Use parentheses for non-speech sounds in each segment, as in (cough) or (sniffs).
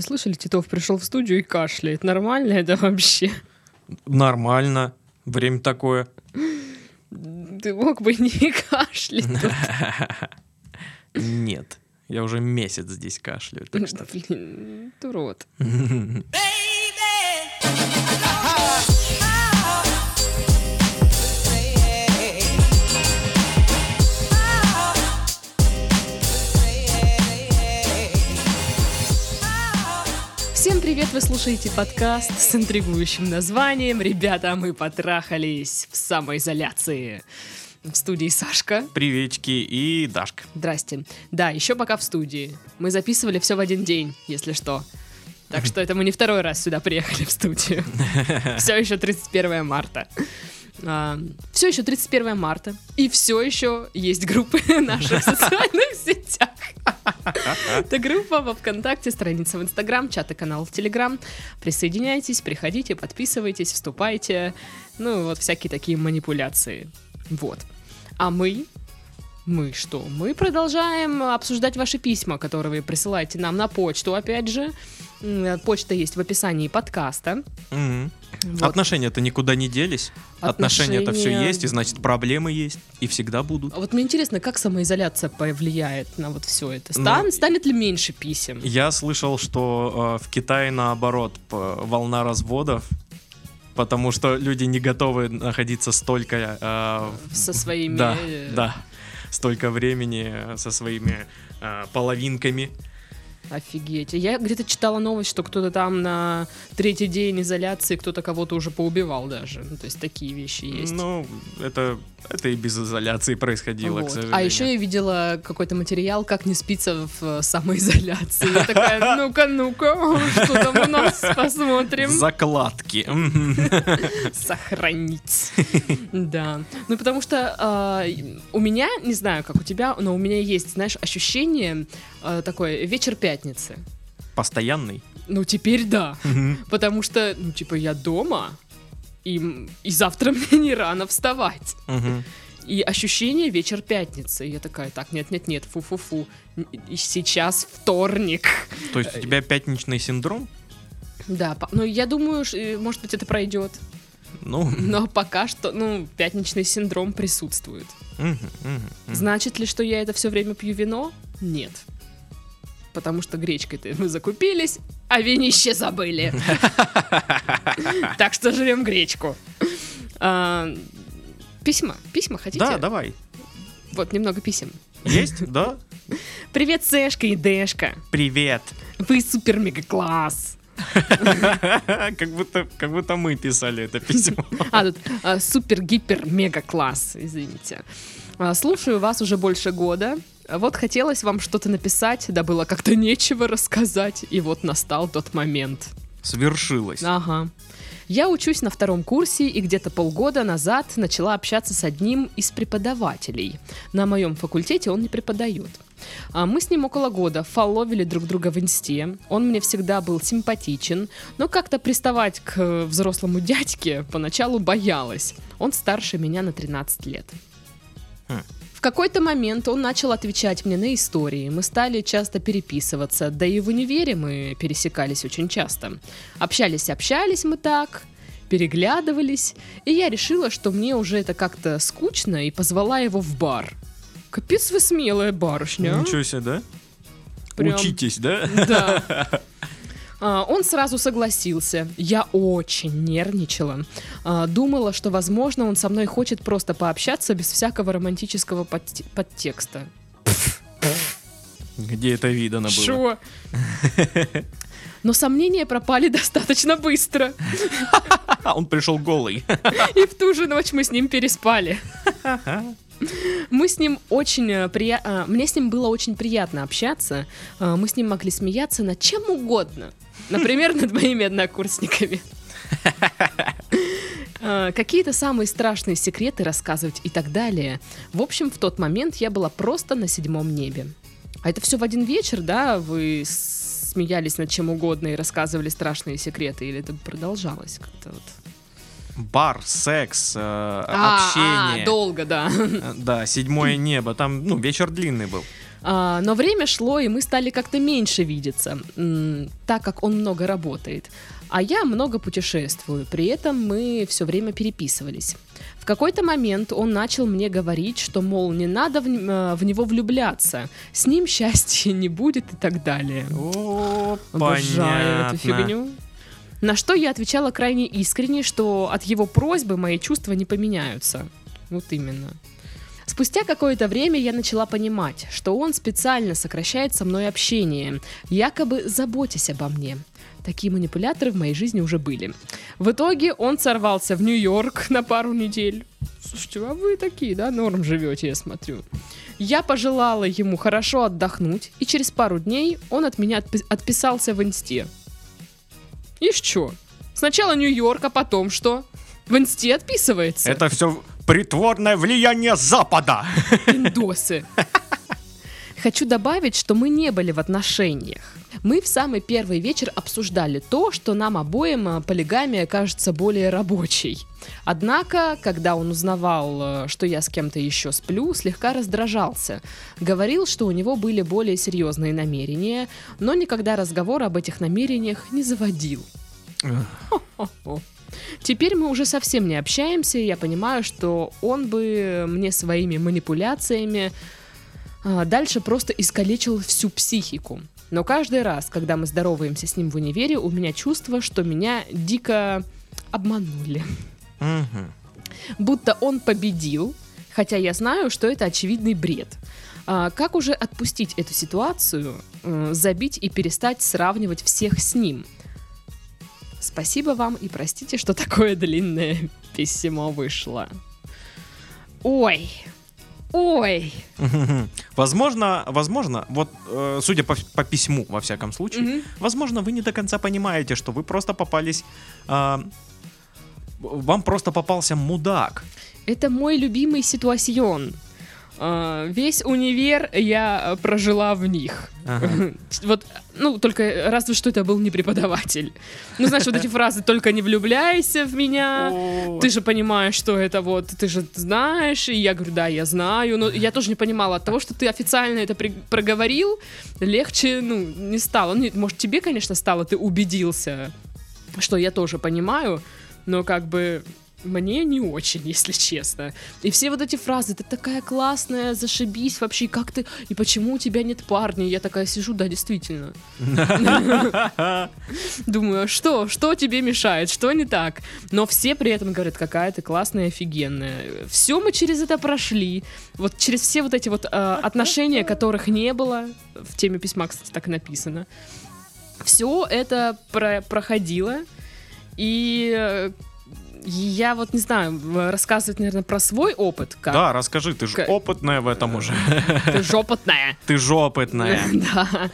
вы слышали, Титов пришел в студию и кашляет. Нормально это вообще? Нормально. Время такое. Ты мог бы не кашлять. Нет. Я уже месяц здесь кашляю, так что... Блин, урод. (laughs) привет! Вы слушаете подкаст с интригующим названием «Ребята, мы потрахались в самоизоляции». В студии Сашка. Приветики и Дашка. Здрасте. Да, еще пока в студии. Мы записывали все в один день, если что. Так что это мы не второй раз сюда приехали в студию. Все еще 31 марта. все еще 31 марта. И все еще есть группы (laughs) наших социальных сетях. Это группа во ВКонтакте, страница в Инстаграм, чат и канал в Телеграм. Присоединяйтесь, приходите, подписывайтесь, вступайте. Ну, вот всякие такие манипуляции. Вот. А мы мы что? Мы продолжаем обсуждать ваши письма, которые вы присылаете нам на почту, опять же. М, Почта есть в описании подкаста. Мгм. Вот. Отношения-то никуда не делись. Отношения-то все Отношения- есть, и значит проблемы есть, и всегда будут. А вот мне интересно, как самоизоляция повлияет на вот все это? Стан- Ну, станет ли меньше писем? Я слышал, что э, в Китае наоборот волна разводов, потому что люди не готовы находиться столько э, Со своими... Да, э, да. Столько времени э, со своими э, половинками. Офигеть. Я где-то читала новость, что кто-то там на третий день изоляции кто-то кого-то уже поубивал даже. Ну, то есть такие вещи есть. Ну, это, это и без изоляции происходило, к Вот. сожалению. А еще я видела какой-то материал, как не спится в э, самоизоляции. Я такая, (laughs) ну-ка, ну-ка, что там у нас, посмотрим. Закладки. (laughs) Сохранить. Да. Ну, потому что а, у меня, не знаю, как у тебя, но у меня есть, знаешь, ощущение а, такое, вечер пятницы. Постоянный. Ну, теперь да. Потому что, ну, типа, я дома, и, и завтра (laughs) мне не рано вставать. Мгм. И ощущение вечер пятницы. И я такая, так, нет-нет-нет, фу-фу-фу. Сейчас вторник. То есть у тебя пятничный синдром? Да, ну я думаю, э, может быть, это пройдет. Ну, Но пока что, ну, пятничный синдром присутствует. мгм, мгм, мгм. Значит ли, что я это все время пью вино? Нет. Потому что гречкой-то мы закупились, а винище забыли. (laughs) Так что жрем гречку. А, Письма. Письма хотите? Да, давай. Вот немного писем. Есть? Да? Привет, Сэшка и Дэшка. Привет. Вы супер-мега-класс. (laughs) Как будто, как будто мы писали это письмо. (laughs) А, тут а, супер-гипер-мега-класс, извините. А, слушаю вас уже больше года. А Вот хотелось вам что-то написать, да было как-то нечего рассказать, и вот настал тот момент. Свершилось. Ага. Я учусь на втором курсе и где-то полгода назад начала общаться с одним из преподавателей. На моем факультете он не преподает. А Мы с ним около года фолловили друг друга в инсте. Он мне всегда был симпатичен, но как-то приставать к взрослому дядьке поначалу боялась. Он старше меня на 13 лет. Хм. В какой-то момент он начал отвечать мне на истории. Мы стали часто переписываться, да и в универе мы пересекались очень часто. Общались-общались мы так, переглядывались, и я решила, что мне уже это как-то скучно, и позвала его в бар. Капец вы смелая барышня. а? Ничего себе, да? Прям- Учитесь, да? Да. (laughs) А, Он сразу согласился. Я очень нервничала. А, Думала, что, возможно, он со мной хочет просто пообщаться без всякого романтического подте- подтекста. Где это видано было? Шо? Но сомнения пропали (laughs) достаточно быстро. (laughs) Он пришел голый. И в ту же ночь мы с ним переспали. Мы с ним очень э, прия... а, Мне с ним было очень приятно общаться. Мы с ним могли смеяться над чем угодно. Например, над моими однокурсниками. А, Какие-то самые страшные секреты рассказывать и так далее. В общем, в тот момент я была просто на седьмом небе. А это все в один вечер, да? Вы смеялись над чем угодно и рассказывали страшные секреты? Или это продолжалось как-то вот? Бар, секс, э, А, общение. а, долго, да. Э, Да, седьмое небо. Там, ну, вечер длинный был. А, но время шло, и мы стали как-то меньше видеться, так как он много работает. А я много путешествую, при этом мы все время переписывались. В какой-то момент он начал мне говорить, что, мол, не надо в, э, в него влюбляться, с ним счастья не будет и так далее. О, Обожаю эту понятно. фигню. На что я отвечала крайне искренне, что от его просьбы мои чувства не поменяются. Вот именно. Спустя какое-то время я начала понимать, что он специально сокращает со мной общение, якобы заботясь обо мне. Такие манипуляторы в моей жизни уже были. В итоге он сорвался в Нью-Йорк (laughs) на пару недель. Слушайте, а вы такие, да, норм живете, я смотрю. Я пожелала ему хорошо отдохнуть, и через пару дней он от меня отпи- отписался в инсте. И что? Сначала Нью-Йорк, а потом что? В инсте отписывается. Это все притворное влияние Запада. Индосы. Хочу добавить, что мы не были в отношениях. Мы в самый первый вечер обсуждали то, что нам обоим э, полигамия кажется более рабочей. Однако, когда он узнавал, э, что я с кем-то еще сплю, слегка раздражался. Говорил, что у него были более серьезные намерения, но никогда разговор об этих намерениях не заводил. Теперь мы уже совсем не общаемся, и я понимаю, что он бы мне своими манипуляциями а, дальше просто искалечил всю психику. Но каждый раз, когда мы здороваемся с ним в универе, у меня чувство, что меня дико обманули. Мгм. Будто он победил, хотя я знаю, что это очевидный бред. А, как уже отпустить эту ситуацию, э, забить и перестать сравнивать всех с ним? Спасибо вам и простите, что такое длинное письмо вышло. Ой, ой. (laughs) Возможно, возможно, вот э, судя по, по письму, во всяком случае, Мгм. возможно, вы не до конца понимаете, что вы просто попались. а, вам просто попался мудак. Это мой любимый ситуацион. А, Весь универ я э, прожила в них. Ага. (laughs) Вот, ну, только разве что это был не преподаватель. Ну, знаешь, вот эти (laughs) фразы «только не влюбляйся в меня», ты же понимаешь, что это вот, ты же знаешь, и я говорю, да, я знаю, но я тоже не понимала от того, что ты официально это проговорил, легче, ну, не стало. Ну, может, тебе, конечно, стало, ты убедился, что я тоже понимаю, но как бы мне не очень, если честно. И все вот эти фразы, ты такая классная, зашибись вообще, как ты, и почему у тебя нет парня? Я такая сижу, да, действительно. (laughs) Думаю, что, что тебе мешает, что не так? Но все при этом говорят, какая ты классная, офигенная. Все мы через это прошли. Вот через все вот эти вот э, (laughs) отношения, которых не было, в теме письма, кстати, так и написано. Все это про- проходило. И э, я вот не знаю, рассказывать, наверное, про свой опыт. Как Да, расскажи, ты же Как- опытная в этом уже. (laughs) ты жопотная. Ты же опытная. (laughs) Да.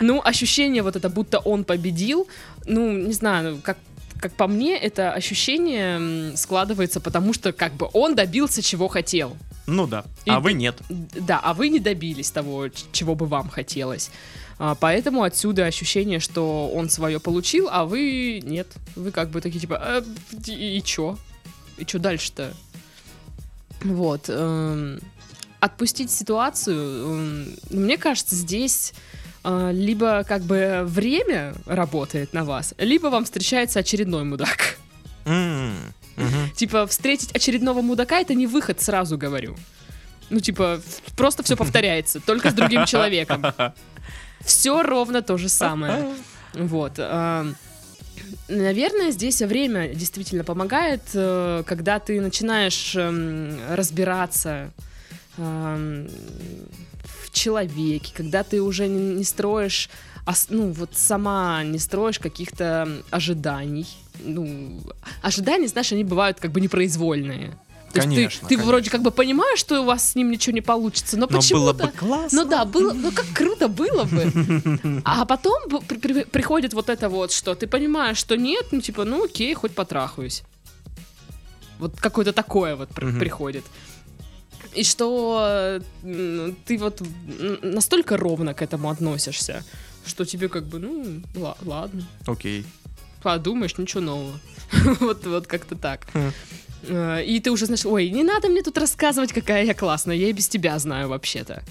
Ну, ощущение вот это, будто он победил, ну, не знаю, ну, как как по мне, это ощущение складывается, потому что как бы он добился, чего хотел. Ну да. И А вы нет. Да, а вы не добились того, чего бы вам хотелось. А, поэтому отсюда ощущение, что он свое получил, а вы нет. Вы как бы такие типа, «А, и, и чё? И чё дальше-то? Вот. эм, отпустить ситуацию, эм, мне кажется, здесь э, либо как бы время работает на вас, либо вам встречается очередной мудак. М, мгм. Типа, встретить очередного мудака это не выход, сразу говорю. Ну, типа, просто все повторяется, только с другим человеком. (laughs) Все ровно то же самое. Вот. а, Наверное, здесь время действительно помогает, э, когда ты начинаешь эм, разбираться эм, в человеке, когда ты уже не строишь, ну вот сама не строишь каких-то ожиданий. Ну, ожидания, знаешь, они бывают как бы непроизвольные. То есть ты- Конечно, ты, конечно. вроде как бы понимаешь, что у вас с ним ничего не получится, но, Но было почему-то... бы классно. Ну да, было, ну как круто было бы. А потом при- при- приходит вот это вот, что ты понимаешь, что нет, ну типа, ну окей, хоть потрахаюсь. Вот какое-то такое вот Мгм. приходит. И что ты вот настолько ровно к этому относишься, что тебе как бы, ну, ла- ладно, Окей. подумаешь, ничего нового. (laughs) вот, вот как-то так. Э, И ты уже знаешь, ой, не надо мне тут рассказывать, какая я классная, я и без тебя знаю вообще-то.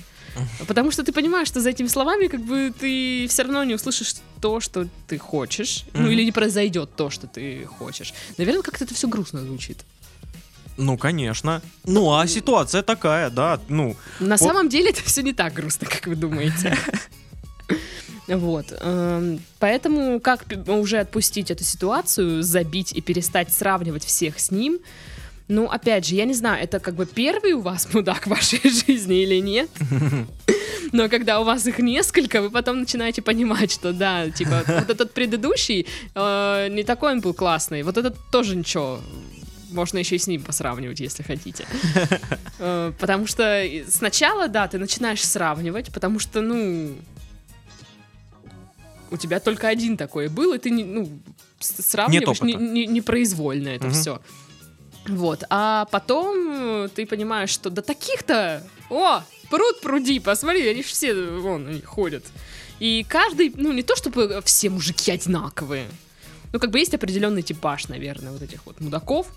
Потому что ты понимаешь, что за этими словами как бы ты все равно не услышишь то, что ты хочешь, ну Мгм. или не произойдет то, что ты хочешь. Наверное, как-то это все грустно звучит. Ну, конечно. Ну, а ситуация такая, да, ну, На Вот. самом деле это все не так грустно, как вы думаете. (laughs) Вот. эм, Поэтому как уже отпустить эту ситуацию, забить и перестать сравнивать всех с ним? Ну, опять же, я не знаю, это как бы первый у вас мудак в вашей (laughs) жизни или нет. (laughs) Но когда у вас их несколько, вы потом начинаете понимать, что да, типа, (laughs) вот этот предыдущий, э, не такой он был классный, вот этот тоже ничего. Можно еще и с ним посравнивать, если хотите. Э, Потому что сначала, да, ты начинаешь сравнивать, потому что, ну, у тебя только один такой был, и ты, не, ну, сравниваешь не- не- непроизвольно это Мгм. все. Вот, а потом э, ты понимаешь, что до таких-то, о, пруд пруди, посмотри, они все, вон, они ходят. И каждый, ну, не то чтобы все мужики одинаковые, ну, как бы есть определенный типаж, наверное, вот этих вот мудаков,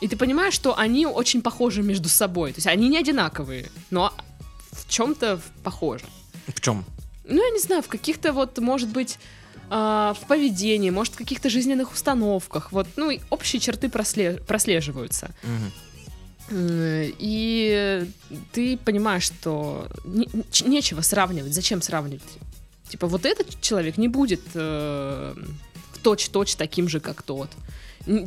и ты понимаешь, что они очень похожи между собой, то есть они не одинаковые, но в чем-то похожи. в чем? Ну, я не знаю, в каких-то вот, может быть, а, в поведении, может, в каких-то жизненных установках, вот, ну, общие черты просле- прослеживаются. Э, И ты понимаешь, что не- нечего сравнивать. Зачем сравнивать? Типа, вот этот человек не будет э, в точь-точь таким же, как тот.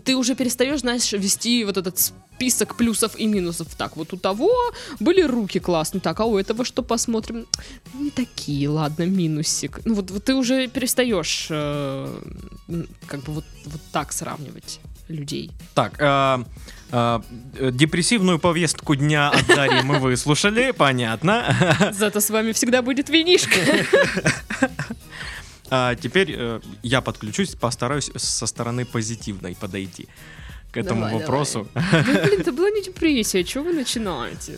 Ты уже перестаешь, знаешь, вести вот этот список плюсов и минусов. Так, вот у того были руки классные, так, а у этого что посмотрим? Не такие, ладно, минусик. Ну вот, вот ты уже перестаешь э, как бы вот, вот так сравнивать людей. Так, э, э, депрессивную повестку дня от Дарьи мы (laughs) выслушали, понятно. Зато с вами всегда будет винишка. (laughs) А теперь э, я подключусь, постараюсь со стороны позитивной подойти к этому Давай, вопросу. Да, блин, это была не депрессия, чего вы начинаете?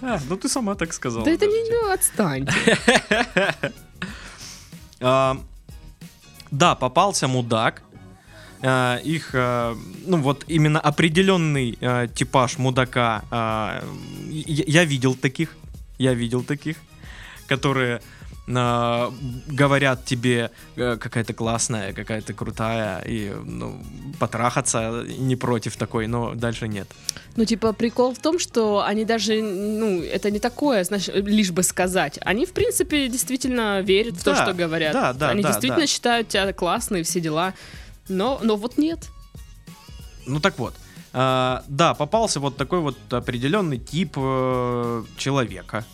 (laughs) Ну ты сама так сказала. Да это не, ну, отстаньте. (laughs) А, Да, попался мудак. А, Их, а, ну вот именно определенный а, типаж мудака. я видел таких, я видел таких, которые а, говорят тебе, э, какая ты классная, какая ты крутая, и ну, потрахаться не против такой, но дальше нет. Ну, типа, прикол в том, что они даже, ну, это не такое, знаешь, лишь бы сказать. Они, в принципе, действительно верят в то, Да, что говорят. да, да, Они да, действительно да. считают тебя классной, все дела. Но, но вот нет. Ну так вот, а, да, попался вот такой вот определенный тип э, человека.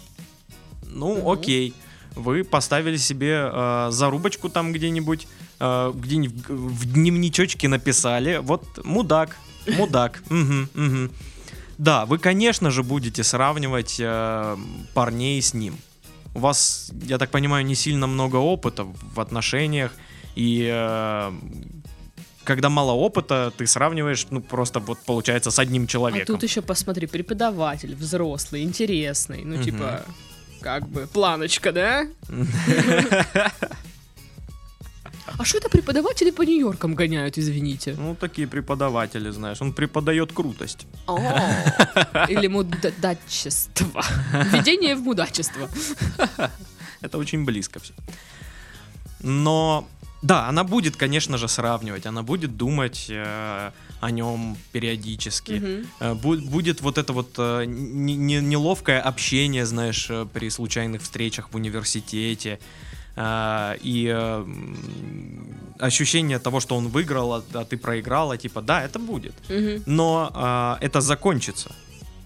Ну, Мгм. окей. Вы поставили себе э, зарубочку там где-нибудь, э, где-нибудь в, дневничочке написали, вот мудак, мудак. (laughs) мгм, мгм. Да, вы, конечно же, будете сравнивать э, парней с ним. У вас, я так понимаю, не сильно много опыта в отношениях, и э, когда мало опыта, ты сравниваешь, ну, просто вот получается с одним А человеком. тут еще посмотри, преподаватель, взрослый, интересный. Ну, Мгм. типа, как бы, планочка, да? (laughs) А что это преподаватели по Нью-Йоркам гоняют, извините? Ну, такие преподаватели, знаешь, он преподает крутость. О, (laughs) Или мудачество. Введение в мудачество. (laughs) Это очень близко все. Но да, она будет, конечно же, сравнивать, она будет думать э, о нем периодически. Э, бу- будет вот это вот э, не- не- неловкое общение, знаешь, э, при случайных встречах в университете. И ощущение того, что он выиграл, а, а ты проиграла, типа, да, это будет. Мгм. Но э, это закончится.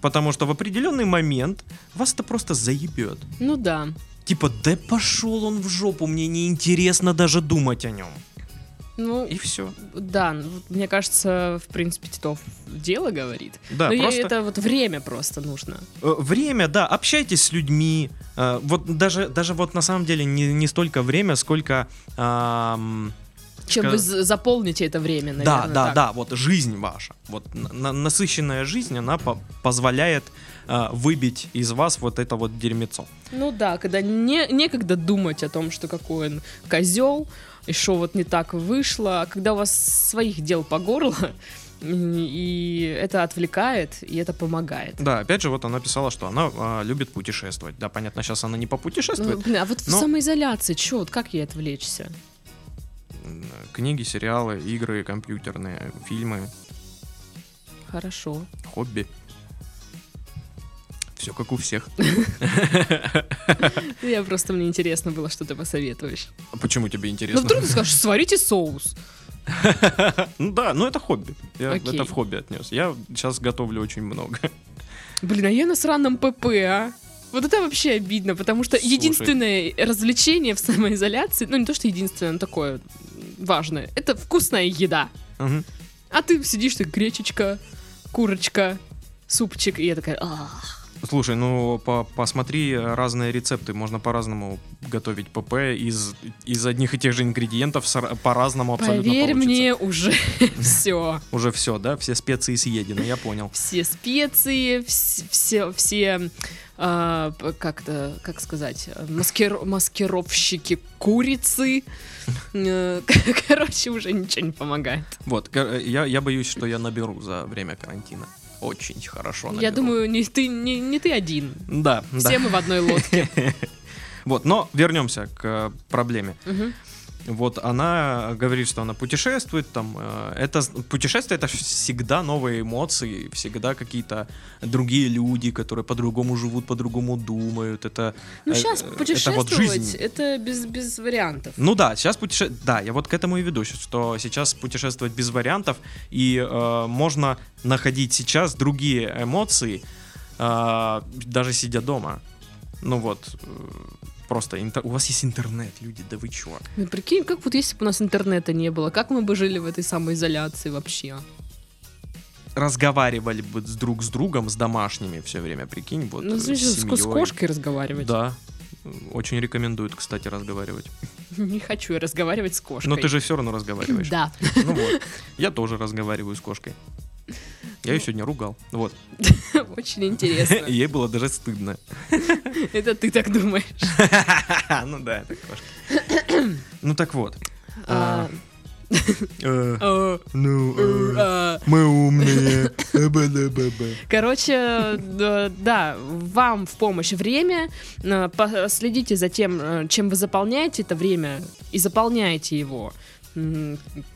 Потому что в определенный момент вас это просто заебет. Ну да. Типа, да пошел он в жопу, мне неинтересно даже думать о нем. Ну, И все. да, ну, мне кажется, в принципе, Титов дело говорит. Да, Но ей просто это вот время просто нужно. э, время, да, общайтесь с людьми. э, вот даже, даже вот на самом деле не, не столько время, сколько... ам, Чем вы заполните это время, наверное. да, да, так. да, вот жизнь ваша. Вот на- насыщенная жизнь, она по- позволяет э, выбить из вас вот это вот дерьмецо. Ну да, когда не, некогда думать о том, что какой он козел, и что вот не так вышло, а когда у вас своих дел по горло, (laughs) И это отвлекает, и это помогает. Да, опять же, вот она писала, что она а, любит путешествовать. Да, понятно, сейчас она не Ну, попутешествует. блин, а вот в но- самоизоляции, чё, вот как ей отвлечься? Книги, сериалы, игры, компьютерные, фильмы, Хорошо. хобби. Все как у всех. (laughs) Я просто, мне интересно было, что ты посоветуешь. А Почему тебе Ну, интересно? вдруг ты скажешь, сварите соус. (laughs) Ну да, ну это хобби. Я это в хобби отнес. Я сейчас готовлю очень много. Блин, а я на сраном ПП, а? Вот это вообще обидно, потому что Слушай. единственное развлечение в самоизоляции, ну не то, что единственное, но такое важное, это вкусная еда. Мгм. А ты сидишь, ты гречечка, курочка, супчик, и я такая, «Ах». Слушай, ну по- посмотри разные рецепты. Можно по-разному готовить ПП из, из одних и тех же ингредиентов по-разному абсолютно Поверь получится. мне, уже (laughs) все. Уже все, да? Все специи съедены, я понял. Все специи, вс- все, все а, как-то, как сказать, маскир- маскировщики курицы. (laughs) Э, (laughs) Короче, уже ничего не помогает. Вот, я, я боюсь, что я наберу за время карантина. Очень хорошо наберу. Я думаю, не ты, не, не ты один. Да, да. Все мы в одной лодке. (laughs) Вот, но вернемся к э, проблеме. Мгм. Вот она говорит, что она путешествует, там, э, это путешествие это всегда новые эмоции, всегда какие-то другие люди, которые по-другому живут, по-другому думают. Это, Ну, сейчас э, это вот путешествовать, жизнь. это без, без вариантов. Ну да, сейчас путешествовать, да, я вот к этому и веду, что сейчас путешествовать без вариантов, и э, можно находить сейчас другие эмоции, э, даже сидя дома. Ну вот, э, просто интер- у вас есть интернет, люди, да вы чё? Ну, прикинь, как вот если бы у нас интернета не было, как мы бы жили в этой самоизоляции вообще? разговаривали бы с друг с другом, с домашними все время, прикинь, вот ну, э, с с, с кошкой разговаривать. Да, очень рекомендуют, кстати, разговаривать. Не хочу я разговаривать с кошкой. Но ты же все равно разговариваешь. Да. Ну вот, я тоже разговариваю с кошкой. Я ее сегодня ругал, вот. (laughs) Очень интересно. (laughs) Ей было даже стыдно. (laughs) Это ты так думаешь. Ну да, это кошка. (coughs) Ну так вот. А, Э, а, Ну, э, а. мы умные. Короче, да, вам в помощь время. Э, Следите за тем, э, чем вы заполняете это время, и заполняйте его.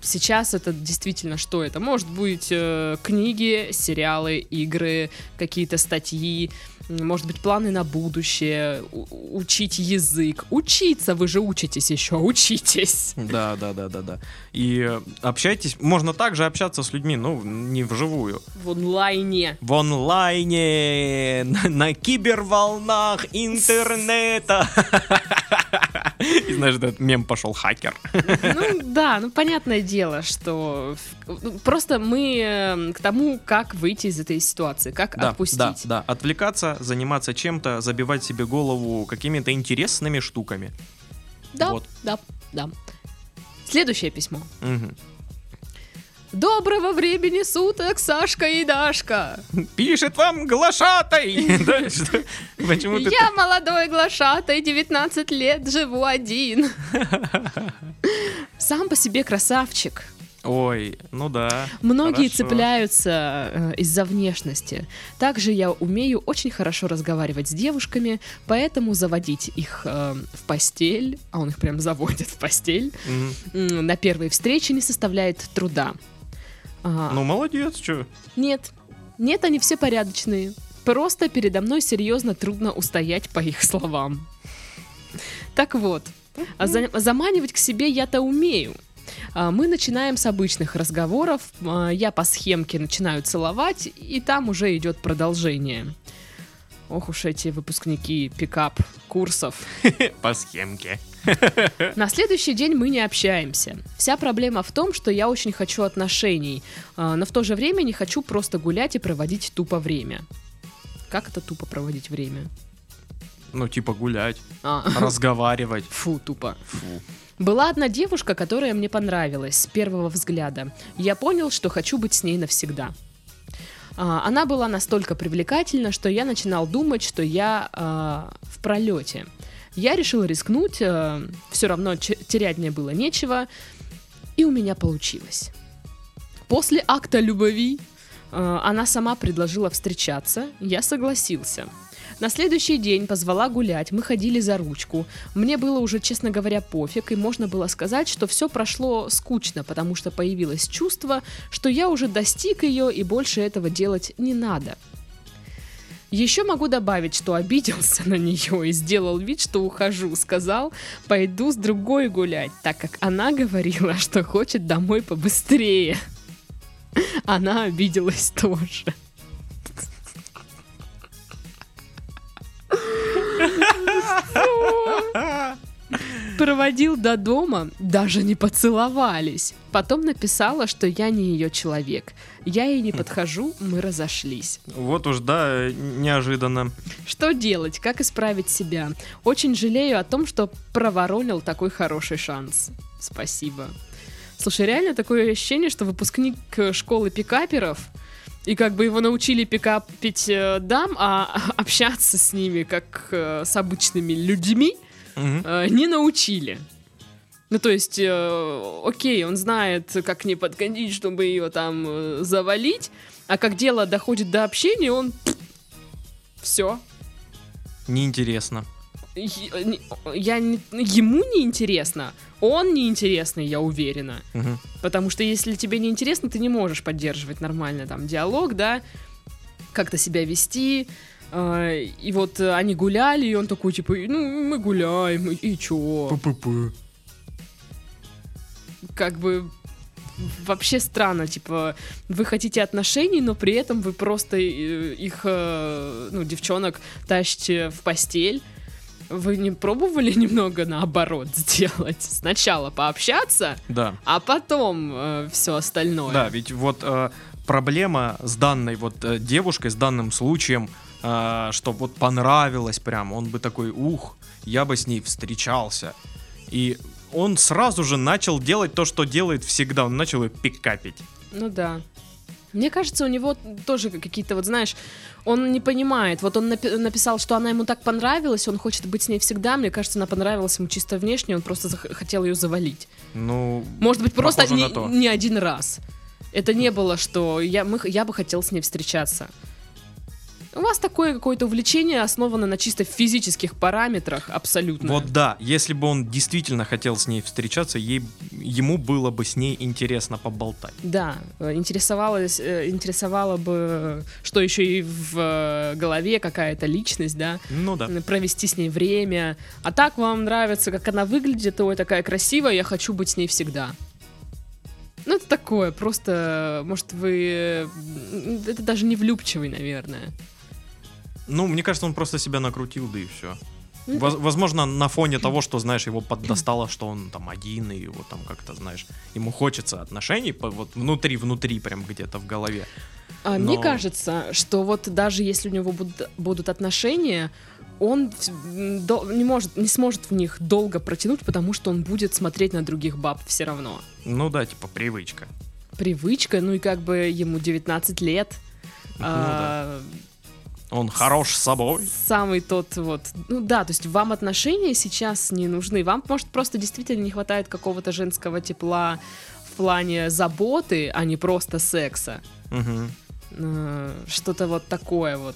Сейчас это действительно что это? Может быть э, книги, сериалы, игры, какие-то статьи, может быть планы на будущее, учить язык. Учиться, вы же учитесь еще, (laughs) учитесь. Да, да, да, да, да. И общайтесь, можно также общаться с людьми, ну, не вживую. В онлайне. В онлайне, на, на киберволнах интернета. (laughs) И знаешь, этот мем пошел хакер. Ну да, ну понятное дело, что ну, просто мы э, к тому, как выйти из этой ситуации, как Да, отпустить. да, да. Отвлекаться, заниматься чем-то, забивать себе голову какими-то интересными штуками. да, Вот. да, да. Следующее письмо. Мгм. Доброго времени суток, Сашка и Дашка. Пишет вам глашатай. (laughs) Я молодой глашатай, 19 лет, живу один. (laughs) Сам по себе красавчик. Ой, ну да. Многие хорошо. цепляются э, из-за внешности. Также я умею очень хорошо разговаривать с девушками, поэтому заводить их э, в постель, а он их прям заводит в постель, Мгм. м, на первой встрече не составляет труда. А, Ну, молодец, что? Нет, нет, они все порядочные. Просто передо мной серьезно трудно устоять по их словам. Так вот, а за- заманивать к себе я-то умею. А, Мы начинаем с обычных разговоров, а, я по схемке начинаю целовать, и там уже идет продолжение. Ох уж эти выпускники пикап курсов. (laughs) По схемке. (laughs) На следующий день мы не общаемся. Вся проблема в том, что я очень хочу отношений, а, но в то же время не хочу просто гулять и проводить тупо время. Как это тупо проводить время? Ну, типа гулять, А, разговаривать. фу, тупо. Фу. Была одна девушка, которая мне понравилась с первого взгляда. Я понял, что хочу быть с ней навсегда. А, Она была настолько привлекательна, что я начинал думать, что я а, в пролете. Я решил рискнуть, все равно терять мне было нечего, и у меня получилось. После акта любви э, она сама предложила встречаться, я согласился. На следующий день позвала гулять, мы ходили за ручку. Мне было уже, честно говоря, пофиг, и можно было сказать, что все прошло скучно, потому что появилось чувство, что я уже достиг ее и больше этого делать не надо. Еще могу добавить, что обиделся на нее и сделал вид, что ухожу. Сказал, пойду с другой гулять, так как она говорила, что хочет домой побыстрее. Она обиделась тоже. Проводил до дома, даже не поцеловались. Потом написала, что я не ее человек. Я ей не (laughs) подхожу, мы разошлись. Вот уж, да, неожиданно. Что делать? Как исправить себя? Очень жалею о том, что проворонил такой хороший шанс. Спасибо. Слушай, реально такое ощущение, что выпускник э, школы пикаперов, и как бы его научили пикапить э, дам, а (laughs) общаться с ними как э, с обычными людьми Мгм. э, не научили. Ну, то есть, э, окей, он знает, как не подгондить, чтобы ее там э, завалить, а как дело доходит до общения, он... (sniffs) Все. Неинтересно. Я не- ему не интересно, он не интересный, я уверена. Мгм. Потому что если тебе не интересно, ты не можешь поддерживать нормально там диалог, да, как-то себя вести. э, И вот э, они гуляли, и он такой, типа, ну, мы гуляем, и- чё? Пу-пу-пу. Как бы вообще странно, типа, вы хотите отношений, но при этом вы просто э, их, э, ну, девчонок тащите в постель. Вы не пробовали (laughs) немного наоборот (laughs) сделать? Сначала пообщаться, Да. а потом все остальное. Да, ведь вот э, проблема с данной вот э, девушкой, с данным случаем, э, что вот понравилось прям, он бы такой, ух, я бы с ней встречался. И он сразу же начал делать то, что делает всегда, он начал ее пикапить. Ну да. Мне кажется, у него тоже какие-то, вот знаешь, он не понимает. Вот он напи- написал, что она ему так понравилась, он хочет быть с ней всегда. Мне кажется, она понравилась ему чисто внешне, он просто хотел ее завалить. Ну, Может быть, просто не, не один раз. Это не было, что я, мы, я бы хотел с ней встречаться. У вас такое какое-то увлечение основано на чисто физических параметрах, абсолютно. вот да, если бы он действительно хотел с ней встречаться, ей, ему было бы с ней интересно поболтать. Да, интересовалось, э, интересовало бы, что еще и в э, голове какая-то личность, да, Ну да. провести с ней время. А так вам нравится, как она выглядит, ой, такая красивая, я хочу быть с ней всегда. Ну, это такое, просто, может, вы... Это даже не влюбчивый, наверное. Ну, мне кажется, он просто себя накрутил, да и все. Ну, Возможно, на фоне (clears throat) того, что, знаешь, его поддостало, что он там один, и его там как-то, знаешь, ему хочется отношений, вот внутри-внутри, прям где-то в голове. А мне Но- кажется, что вот даже если у него будут, будут отношения, он не может, не сможет в них долго протянуть, потому что он будет смотреть на других баб все равно. Ну да, типа привычка. Привычка, ну и как бы ему 19 лет. Ну а, Он хорош с собой. Самый тот вот, ну да, то есть вам отношения сейчас не нужны, вам может просто действительно не хватает какого-то женского тепла в плане заботы, а не просто секса. Э, что-то вот такое вот.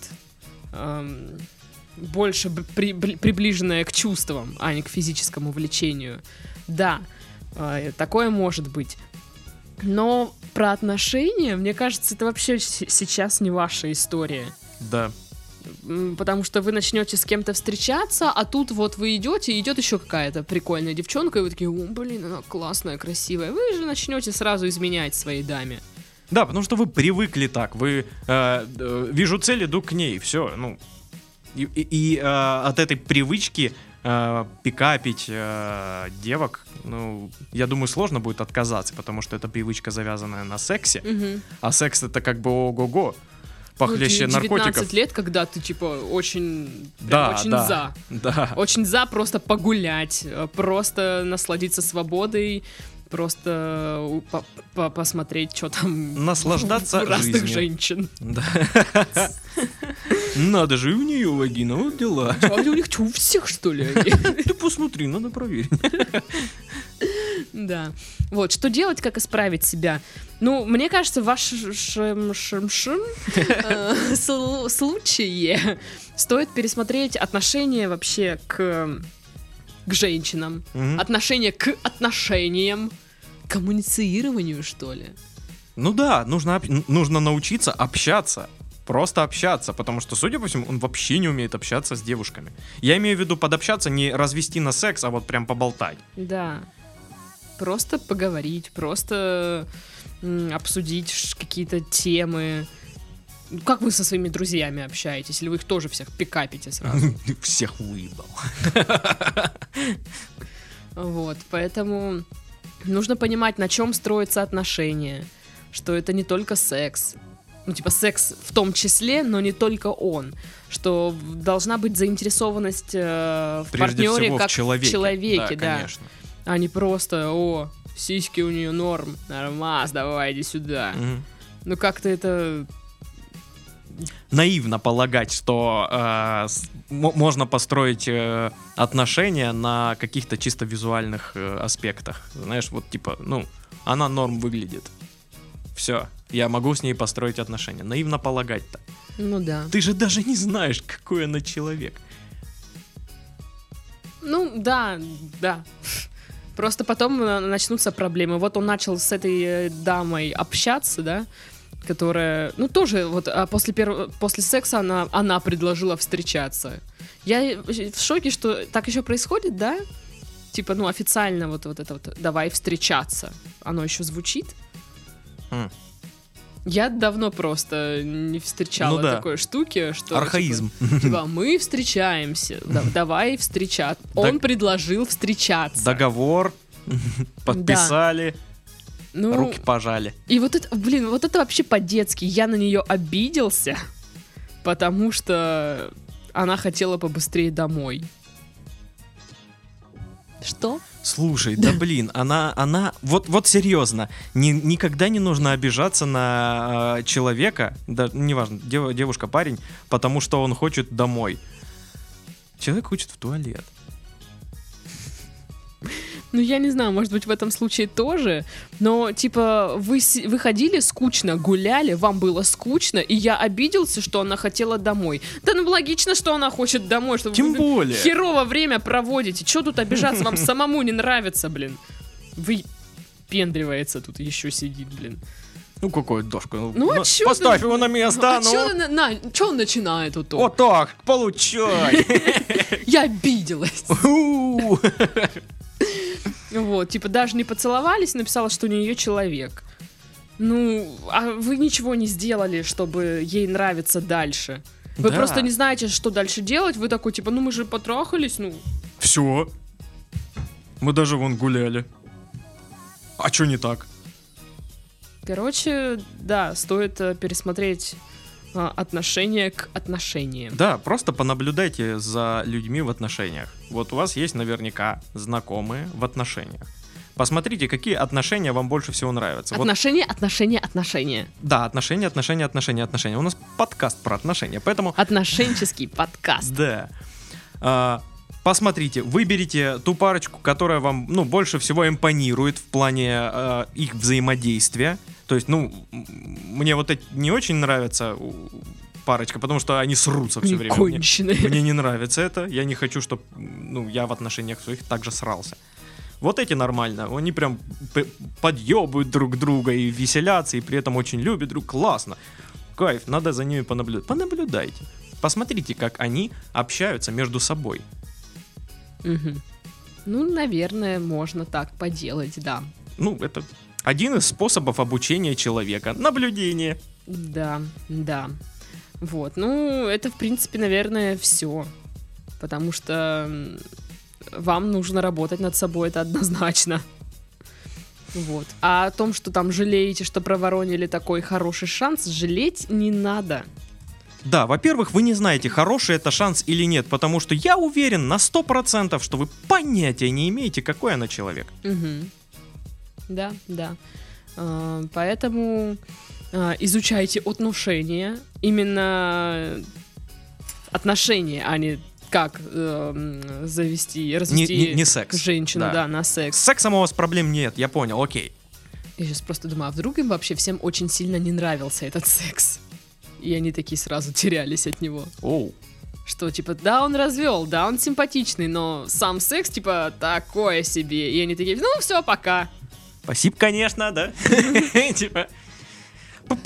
Больше при- бли- приближенное к чувствам, а не к физическому влечению. Да, э, такое может быть. Но про отношения, мне кажется, это вообще сейчас не ваша история. Да. Потому что вы начнете с кем-то встречаться, а тут вот вы идете, идет еще какая-то прикольная девчонка, и вы такие, блин, она классная, красивая. Вы же начнете сразу изменять своей даме. Да, потому что вы привыкли так. Вы э, э, вижу цель, иду к ней. Все, ну. И, и- э, от этой привычки э, пикапить э, девок, ну, я думаю, сложно будет отказаться, потому что это привычка, завязанная на сексе. Мгм. А секс это как бы ого-го. Похлеще Ну, де- 19 наркотиков. лет, когда ты, типа, очень, прям Да, очень да. за. Да. Очень за просто погулять, э, просто насладиться свободой, просто э, по- по- посмотреть, что там Наслаждаться у разных жизнью. женщин. Да. (laughs) Надо же, и у нее вагина, вот дела. А у них что, у всех, что ли? Ты (laughs) посмотри, надо проверить. (laughs) Да. Вот, что делать, как исправить себя? Ну, мне кажется, в вашем шим- шим- шим, э, (laughs) слу- случае стоит пересмотреть отношение вообще к, к женщинам, Мгм. отношение к отношениям, коммуницированию, что ли. Ну да, нужно, нужно научиться общаться. Просто общаться, потому что, судя по всему, он вообще не умеет общаться с девушками. Я имею в виду подобщаться, не развести на секс, а вот прям поболтать. Да. Просто поговорить, просто обсудить какие-то темы. Ну, Как вы со своими друзьями общаетесь? Или вы их тоже всех пикапите сразу? (laughs) Всех выебал. Вот, поэтому нужно понимать, на чем строятся отношения, что это не только секс. Ну, типа, секс в том числе, но не только он. Что должна быть заинтересованность э, в Прежде партнере всего как в человеке. в человеке, да. конечно. А не просто, о, сиськи у нее норм, нормас, давай, иди сюда. Мгм. Ну, как-то это... Наивно полагать, что э, с- можно построить э, отношения на каких-то чисто визуальных э, аспектах. Знаешь, вот типа, ну, она норм выглядит. Все, я могу с ней построить отношения. Наивно полагать-то. Ну, да. Ты же даже не знаешь, какой она человек. Ну, да, да. Просто потом э, начнутся проблемы. Вот он начал с этой э, дамой общаться, да, которая, ну тоже вот а после первого, после секса она она предложила встречаться. Я э, в шоке, что так еще происходит, да? Типа, ну официально вот вот это вот давай встречаться. Оно еще звучит. Я давно просто не встречала Ну да. такой штуки, что типа, Архаизм. Типа, мы встречаемся. Да- (laughs) давай встречаться. Он Дог- предложил встречаться. Договор (laughs) подписали, ну, руки пожали. и вот это, блин, вот это вообще по-детски. Я на нее обиделся, потому что она хотела побыстрее домой. Что? Слушай, да блин, она, она, вот, вот серьезно, ни- никогда не нужно обижаться на э, человека, да, неважно, дев- девушка, парень, потому что он хочет домой. Человек хочет в туалет. Ну, я не знаю, может быть, в этом случае тоже, но, типа, вы, вы ходили скучно, гуляли, вам было скучно, и я обиделся, что она хотела домой. Да ну, логично, что она хочет домой, что Тем вы более. херово время проводите. Че тут обижаться, вам самому не нравится, блин. Вы пендривается тут еще сидит, блин. Ну какой дошка? Ну, а на- чё Поставь ты- его на место, а ну. чё, на, на- чё он начинает тут? Вот так, получай. (laughs) Я обиделась. У. Вот, типа, даже не поцеловались, написала, что не ее человек. Ну, а вы ничего не сделали, чтобы ей нравиться дальше. Вы Да. просто не знаете, что дальше делать. Вы такой, типа, ну мы же потрахались, ну. Все. Мы даже вон гуляли. А чё не так? Короче, да, стоит э, пересмотреть отношение к отношениям. Да, просто понаблюдайте за людьми в отношениях. Вот у вас есть наверняка знакомые в отношениях. Посмотрите, какие отношения вам больше всего нравятся. Вот, Отношения, отношения, отношения. да, отношения, отношения, отношения, отношения. У нас подкаст про отношения, поэтому Отношенческий (laughs) подкаст. да. А, посмотрите, выберите ту парочку, которая вам, ну, больше всего импонирует в плане а, их взаимодействия. То есть, ну, мне вот эти не очень нравится у- парочка, потому что они срутся все время. Мне- Конченые. (laughs) Мне не нравится это. Я не хочу, чтобы ну, я в отношениях своих также срался. Вот эти нормально. Они прям подъебывают друг друга и веселятся, и при этом очень любят друг. Классно. Кайф, надо за ними понаблюдать. Понаблюдайте. Посмотрите, как они общаются между собой. Мгм. Ну, наверное, можно так поделать, да. Ну, это один из способов обучения человека. Наблюдение. Да, да. Вот, ну, это, в принципе, наверное, все. Потому что вам нужно работать над собой, это однозначно. Вот. А о том, что там жалеете, что проворонили такой хороший шанс, жалеть не надо. Да, во-первых, вы не знаете, хороший это шанс или нет, потому что я уверен на 100%, что вы понятия не имеете, какой она человек. Мгм. Да, да. А, Поэтому а, изучайте отношения. Именно отношения, а не как эм, завести, Не, развести не- не секс. женщину, Да. да. на секс. С сексом у вас проблем нет, я понял, окей. Я сейчас просто думаю, а вдруг им вообще всем очень сильно не нравился этот секс? И они такие сразу терялись от него. Оу. Что, типа, да, он развел, да, он симпатичный, но сам секс, типа, такое себе. И они такие, ну, все, пока. Спасибо, конечно, да. (laughs) Типа.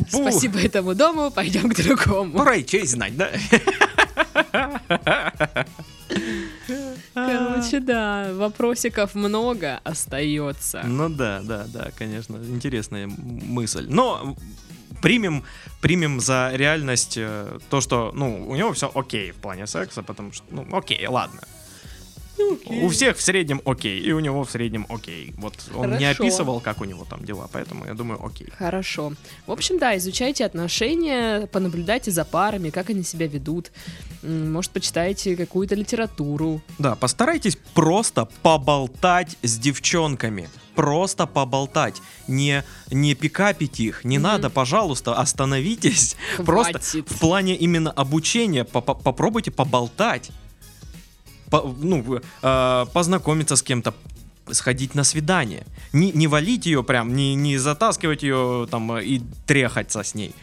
Спасибо этому дому, пойдем к другому. Пора и честь знать, да? (laughs) Короче, да, вопросиков много остается. Ну да, да, да, конечно, интересная мысль. Но примем, примем за реальность э, то, что, ну, у него все окей в плане секса, потому что, ну, окей, ладно. У всех в среднем окей, и у него в среднем окей. Вот он не Хорошо. описывал, как у него там дела, поэтому я думаю, окей. Хорошо. В общем, да, изучайте отношения, понаблюдайте за парами, как они себя ведут. Может, почитайте какую-то литературу. Да, постарайтесь просто поболтать с девчонками. Просто поболтать. Не, не пикапить их. Не Мгм. надо, пожалуйста, остановитесь. (laughs) Просто Хватит. в плане именно обучения по- по- попробуйте поболтать. По- ну, э, познакомиться с кем-то, сходить на свидание. Не, не валить ее прям, не, не затаскивать ее там и трехаться с ней.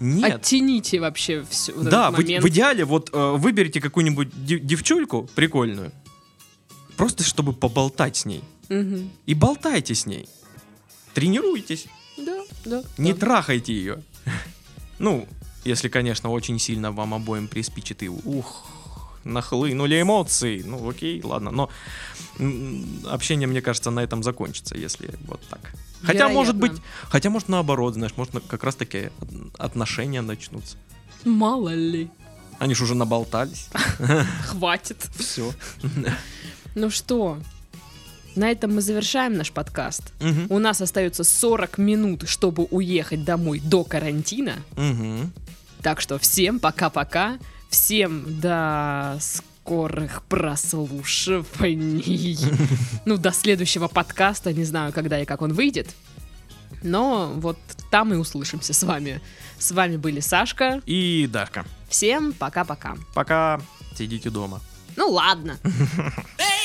Нет. Оттяните вообще все. Да, в, в идеале вот э, выберите какую-нибудь дев- девчульку прикольную, просто чтобы поболтать с ней. Мгм. И болтайте с ней. Тренируйтесь, Да, да. не да. трахайте ее. (laughs) Ну, если, конечно, очень сильно вам обоим приспичит и ух, нахлынули эмоции. Ну, окей, ладно, но общение, мне кажется, на этом закончится, если вот так. Хотя, может быть, Вероятно. хотя, может, наоборот, знаешь, может, как раз-таки отношения начнутся. Мало ли. Они ж уже наболтались. (laughs) Хватит. Все. (laughs) Ну что, на этом мы завершаем наш подкаст. У нас остается 40 минут, чтобы уехать домой до карантина. Так что всем пока-пока. Всем до скорых прослушиваний. Ну, до следующего подкаста. Не знаю, когда и как он выйдет. Но вот там и услышимся с вами. С вами были Сашка. И Дашка. Всем пока-пока. Пока. Сидите дома. Ну ладно. (laughs)